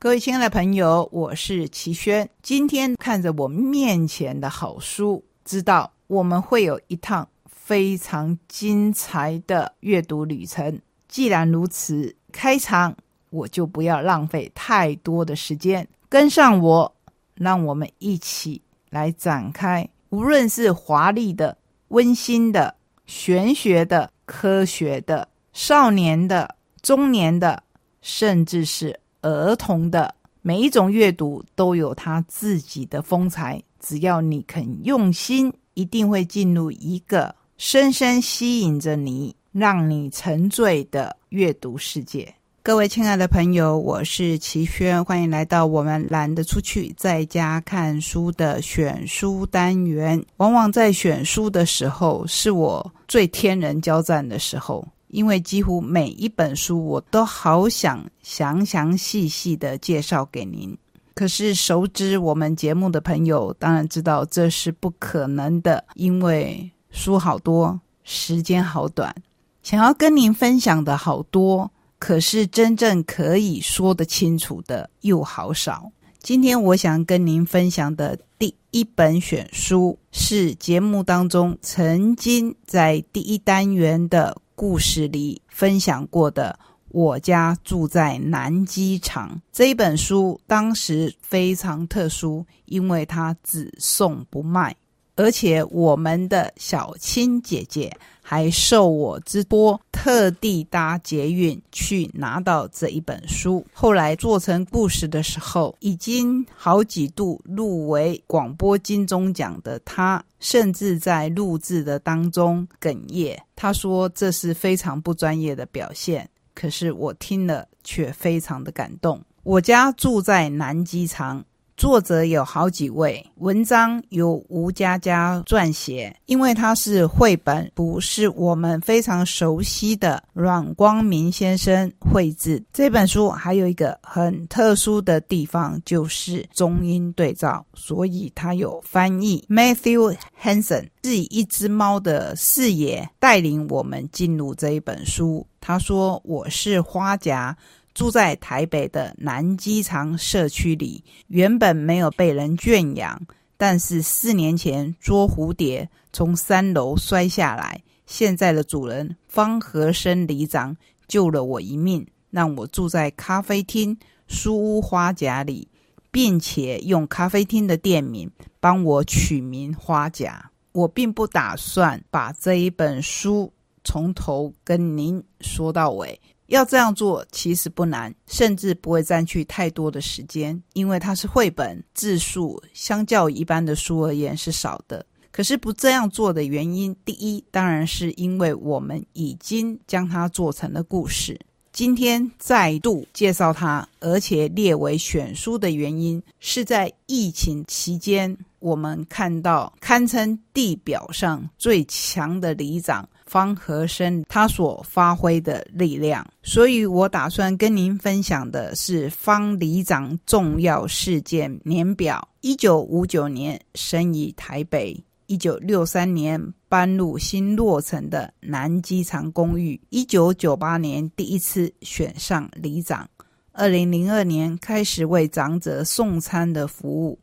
各位亲爱的朋友，我是齐轩。今天看着我面前的好书，知道我们会有一趟非常精彩的阅读旅程。既然如此，开场我就不要浪费太多的时间，跟上我，让我们一起来展开。无论是华丽的、温馨的、玄学的、科学的、少年的、中年的，甚至是。儿童的每一种阅读都有他自己的风采，只要你肯用心，一定会进入一个深深吸引着你、让你沉醉的阅读世界。各位亲爱的朋友，我是齐轩，欢迎来到我们懒得出去在家看书的选书单元。往往在选书的时候，是我最天人交战的时候。因为几乎每一本书，我都好想详详细细的介绍给您。可是熟知我们节目的朋友，当然知道这是不可能的，因为书好多，时间好短，想要跟您分享的好多，可是真正可以说得清楚的又好少。今天我想跟您分享的第一本选书，是节目当中曾经在第一单元的。故事里分享过的，我家住在南机场这本书，当时非常特殊，因为它只送不卖，而且我们的小青姐姐还受我之托，特地搭捷运去拿到这一本书。后来做成故事的时候，已经好几度入围广播金钟奖的她，甚至在录制的当中哽咽。她说：“这是非常不专业的表现，可是我听了却非常的感动。我家住在南机场。”作者有好几位，文章由吴佳佳撰写，因为它是绘本，不是我们非常熟悉的阮光明先生绘制。这本书还有一个很特殊的地方，就是中英对照，所以它有翻译。Matthew Hansen 是以一只猫的视野带领我们进入这一本书。他说：“我是花甲。”住在台北的南机场社区里，原本没有被人圈养，但是四年前捉蝴蝶从三楼摔下来，现在的主人方和生里长救了我一命，让我住在咖啡厅书屋花甲里，并且用咖啡厅的店名帮我取名花甲。我并不打算把这一本书从头跟您说到尾。要这样做其实不难，甚至不会占据太多的时间，因为它是绘本，字数相较一般的书而言是少的。可是不这样做的原因，第一当然是因为我们已经将它做成了故事。今天再度介绍它，而且列为选书的原因，是在疫情期间，我们看到堪称地表上最强的里长。方和生他所发挥的力量，所以我打算跟您分享的是方里长重要事件年表：一九五九年生于台北，一九六三年搬入新落成的南机场公寓，一九九八年第一次选上里长，二零零二年开始为长者送餐的服务，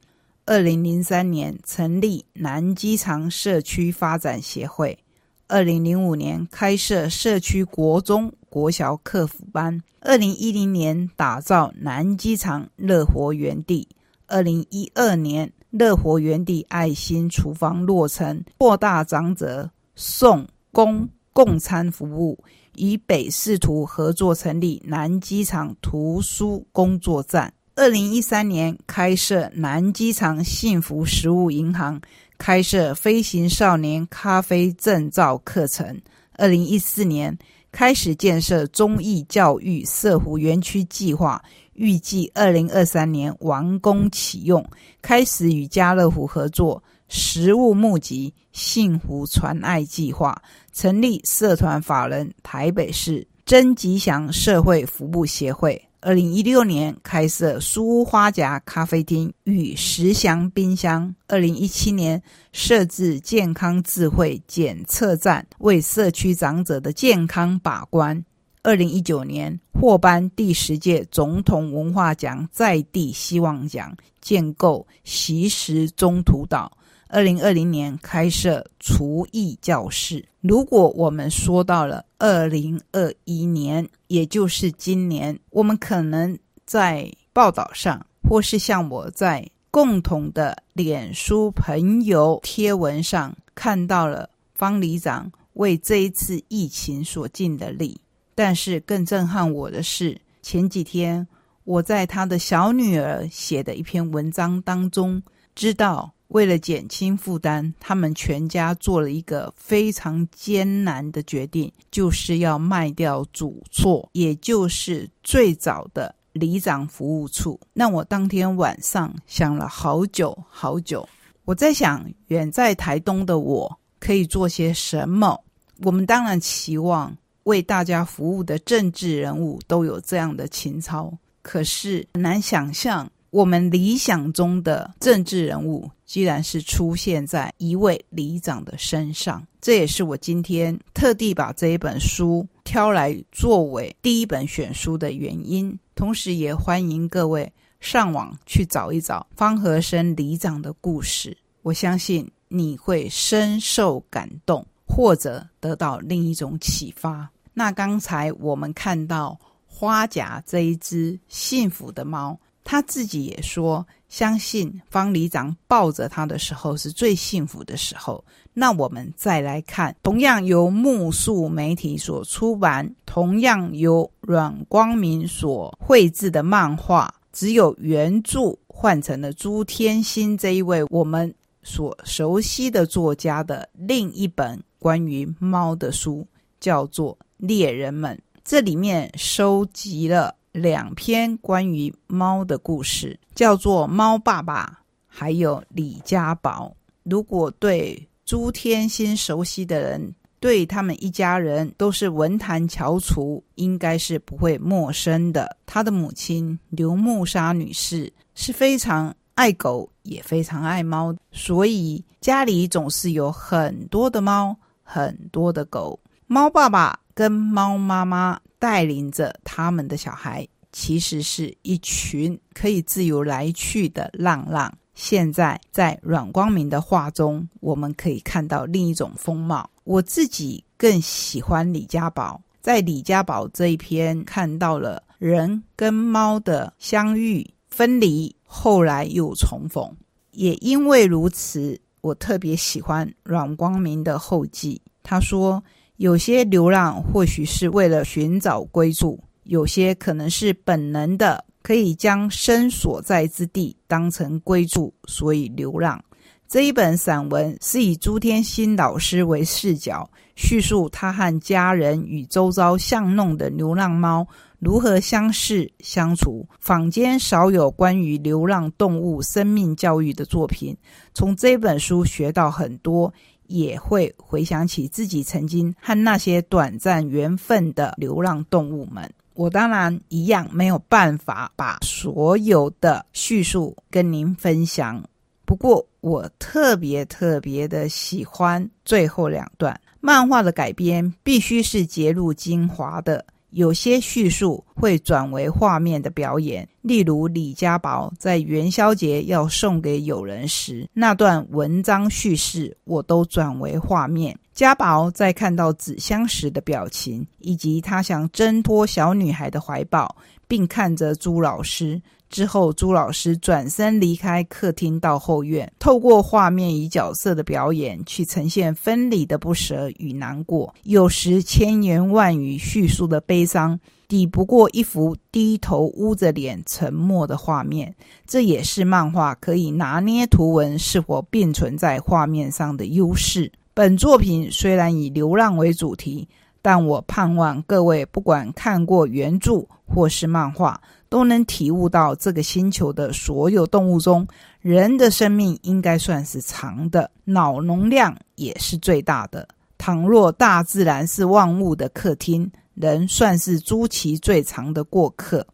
二零零三年成立南机场社区发展协会。二零零五年开设社区国中、国小客服班。二零一零年打造南机场乐活园地。二零一二年乐活园地爱心厨房落成，扩大长者送公共餐服务，与北市图合作成立南机场图书工作站。二零一三年开设南机场幸福食物银行。开设飞行少年咖啡证照课程。二零一四年开始建设中艺教育社湖园区计划，预计二零二三年完工启用。开始与家乐福合作，食物募集幸福传爱计划，成立社团法人台北市真吉祥社会服务协会。二零一六年开设书屋花甲咖啡厅与石祥冰箱。二零一七年设置健康智慧检测站，为社区长者的健康把关。二零一九年获颁第十届总统文化奖在地希望奖，建构习时中途岛。二零二零年开设厨艺教室。如果我们说到了二零二一年，也就是今年，我们可能在报道上，或是像我在共同的脸书朋友贴文上看到了方里长为这一次疫情所尽的力。但是更震撼我的是，前几天我在他的小女儿写的一篇文章当中，知道为了减轻负担，他们全家做了一个非常艰难的决定，就是要卖掉主厝，也就是最早的里长服务处。那我当天晚上想了好久好久，我在想，远在台东的我可以做些什么？我们当然期望。为大家服务的政治人物都有这样的情操，可是很难想象，我们理想中的政治人物，居然是出现在一位里长的身上。这也是我今天特地把这一本书挑来作为第一本选书的原因。同时，也欢迎各位上网去找一找方和生里长的故事，我相信你会深受感动，或者得到另一种启发。那刚才我们看到花甲这一只幸福的猫，他自己也说，相信方里长抱着他的时候是最幸福的时候。那我们再来看，同样由木树媒体所出版，同样由阮光明所绘制的漫画，只有原著换成了朱天心这一位我们所熟悉的作家的另一本关于猫的书，叫做。猎人们，这里面收集了两篇关于猫的故事，叫做《猫爸爸》还有《李家宝》。如果对朱天心熟悉的人，对他们一家人都是文坛翘楚，应该是不会陌生的。他的母亲刘木沙女士是非常爱狗，也非常爱猫，所以家里总是有很多的猫，很多的狗。猫爸爸。跟猫妈妈带领着他们的小孩，其实是一群可以自由来去的浪浪。现在在阮光明的画中，我们可以看到另一种风貌。我自己更喜欢李家宝，在李家宝这一篇看到了人跟猫的相遇、分离，后来又重逢。也因为如此，我特别喜欢阮光明的后记。他说。有些流浪或许是为了寻找归宿，有些可能是本能的，可以将身所在之地当成归宿，所以流浪。这一本散文是以朱天心老师为视角，叙述他和家人与周遭巷弄的流浪猫如何相识相处。坊间少有关于流浪动物生命教育的作品，从这本书学到很多。也会回想起自己曾经和那些短暂缘分的流浪动物们。我当然一样没有办法把所有的叙述跟您分享，不过我特别特别的喜欢最后两段。漫画的改编必须是截录精华的。有些叙述会转为画面的表演，例如李家宝在元宵节要送给友人时那段文章叙事，我都转为画面。家宝在看到纸箱时的表情，以及他想挣脱小女孩的怀抱，并看着朱老师。之后，朱老师转身离开客厅，到后院，透过画面与角色的表演，去呈现分离的不舍与难过。有时千言万语叙述的悲伤，抵不过一幅低头捂着脸沉默的画面。这也是漫画可以拿捏图文是否并存在画面上的优势。本作品虽然以流浪为主题，但我盼望各位不管看过原著或是漫画。都能体悟到这个星球的所有动物中，人的生命应该算是长的，脑容量也是最大的。倘若大自然是万物的客厅，人算是租期最长的过客。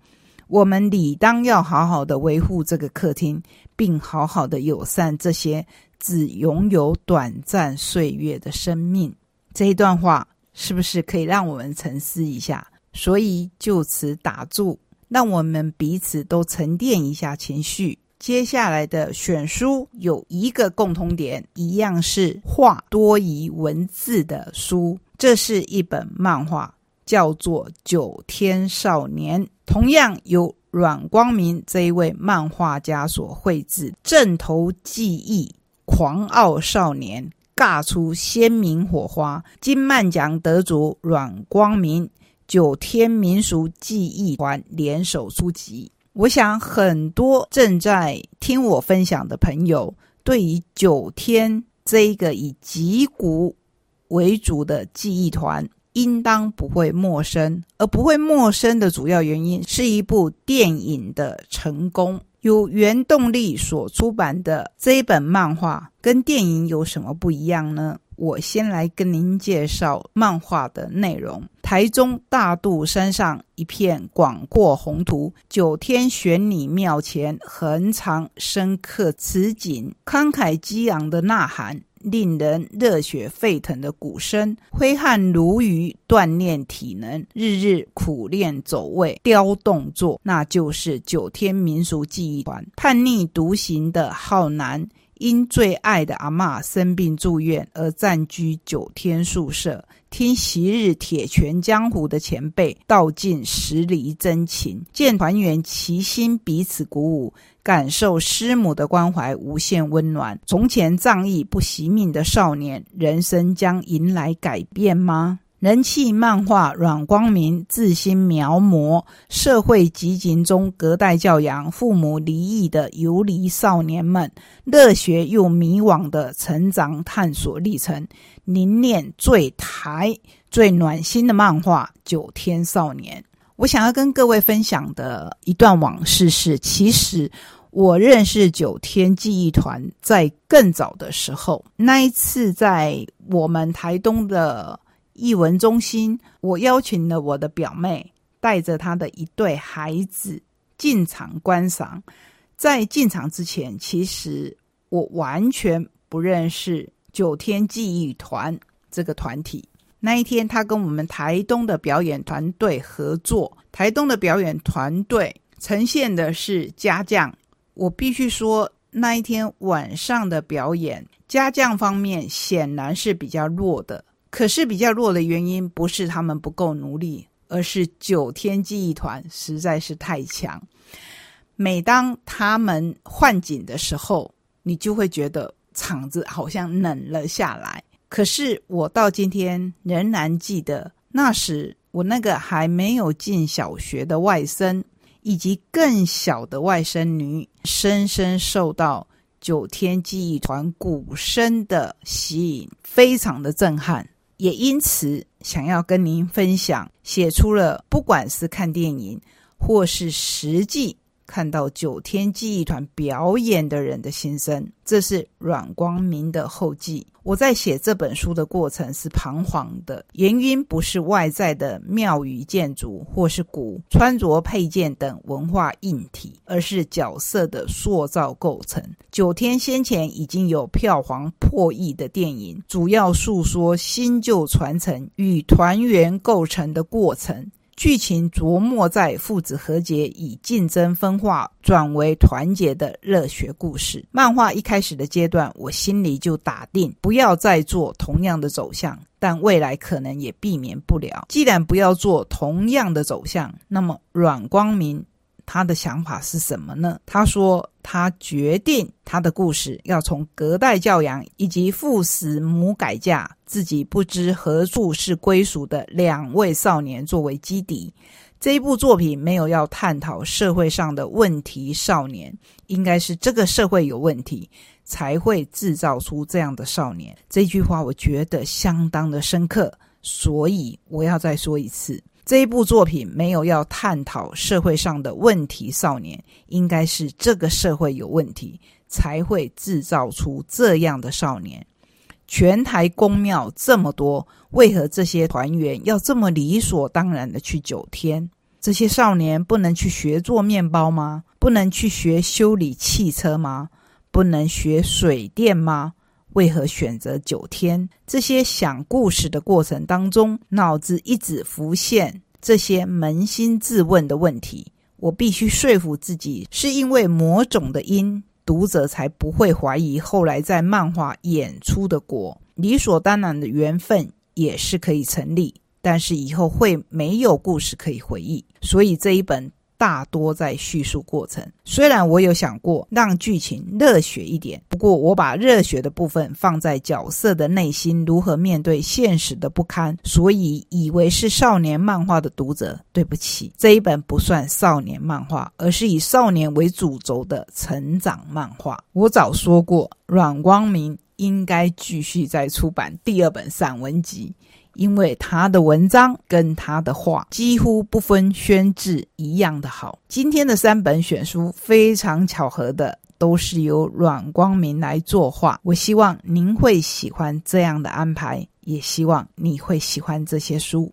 我们理当要好好的维护这个客厅，并好好的友善这些只拥有短暂岁月的生命。这一段话是不是可以让我们沉思一下？所以就此打住，让我们彼此都沉淀一下情绪。接下来的选书有一个共通点，一样是画多于文字的书。这是一本漫画，叫做《九天少年》，同样由阮光明这一位漫画家所绘制，正头记忆，狂傲少年，尬出鲜明火花。金漫奖得主阮光明，九天民俗记忆团联手出集。我想，很多正在听我分享的朋友，对于九天这一个以脊骨为主的记忆团，应当不会陌生。而不会陌生的主要原因，是一部电影的成功。由原动力所出版的这一本漫画，跟电影有什么不一样呢？我先来跟您介绍漫画的内容。台中大肚山上一片广阔宏图，九天玄女庙前横长深刻此景，慷慨激昂的呐喊，令人热血沸腾的鼓声，挥汗如雨锻炼体能，日日苦练走位雕动作，那就是九天民俗记忆团。叛逆独行的浩南。因最爱的阿妈生病住院而暂居九天宿舍，听昔日铁拳江湖的前辈道尽十里真情，见团员齐心彼此鼓舞，感受师母的关怀无限温暖。从前仗义不惜命的少年，人生将迎来改变吗？人气漫画阮光明自心描摹社会集锦中隔代教养、父母离异的游离少年们热血又迷惘的成长探索历程，凝练最台最暖心的漫画《九天少年》。我想要跟各位分享的一段往事是：其实我认识九天记忆团在更早的时候，那一次在我们台东的。艺文中心，我邀请了我的表妹，带着她的一对孩子进场观赏。在进场之前，其实我完全不认识九天记忆团这个团体。那一天，他跟我们台东的表演团队合作，台东的表演团队呈现的是家将。我必须说，那一天晚上的表演，家将方面显然是比较弱的。可是比较弱的原因不是他们不够努力，而是九天记忆团实在是太强。每当他们换景的时候，你就会觉得场子好像冷了下来。可是我到今天仍然记得，那时我那个还没有进小学的外甥，以及更小的外甥女，深深受到九天记忆团鼓声的吸引，非常的震撼。也因此，想要跟您分享，写出了不管是看电影，或是实际。看到九天记忆团表演的人的心声，这是阮光明的后记。我在写这本书的过程是彷徨的，原因不是外在的庙宇建筑或是古穿着配件等文化硬体，而是角色的塑造构成。九天先前已经有票房破亿的电影，主要诉说新旧传承与团圆构成的过程。剧情琢磨在父子和解，以竞争分化转为团结的热血故事。漫画一开始的阶段，我心里就打定不要再做同样的走向，但未来可能也避免不了。既然不要做同样的走向，那么阮光明。他的想法是什么呢？他说，他决定他的故事要从隔代教养以及父死母改嫁、自己不知何处是归属的两位少年作为基底。这一部作品没有要探讨社会上的问题少年，应该是这个社会有问题，才会制造出这样的少年。这句话我觉得相当的深刻，所以我要再说一次。这一部作品没有要探讨社会上的问题少年，应该是这个社会有问题，才会制造出这样的少年。全台公庙这么多，为何这些团员要这么理所当然的去九天？这些少年不能去学做面包吗？不能去学修理汽车吗？不能学水电吗？为何选择九天？这些想故事的过程当中，脑子一直浮现这些扪心自问的问题。我必须说服自己，是因为某种的因，读者才不会怀疑后来在漫画演出的果。理所当然的缘分也是可以成立，但是以后会没有故事可以回忆，所以这一本。大多在叙述过程。虽然我有想过让剧情热血一点，不过我把热血的部分放在角色的内心如何面对现实的不堪，所以以为是少年漫画的读者，对不起，这一本不算少年漫画，而是以少年为主轴的成长漫画。我早说过，阮光明应该继续再出版第二本散文集。因为他的文章跟他的话几乎不分宣制一样的好。今天的三本选书非常巧合的都是由阮光明来作画，我希望您会喜欢这样的安排，也希望你会喜欢这些书。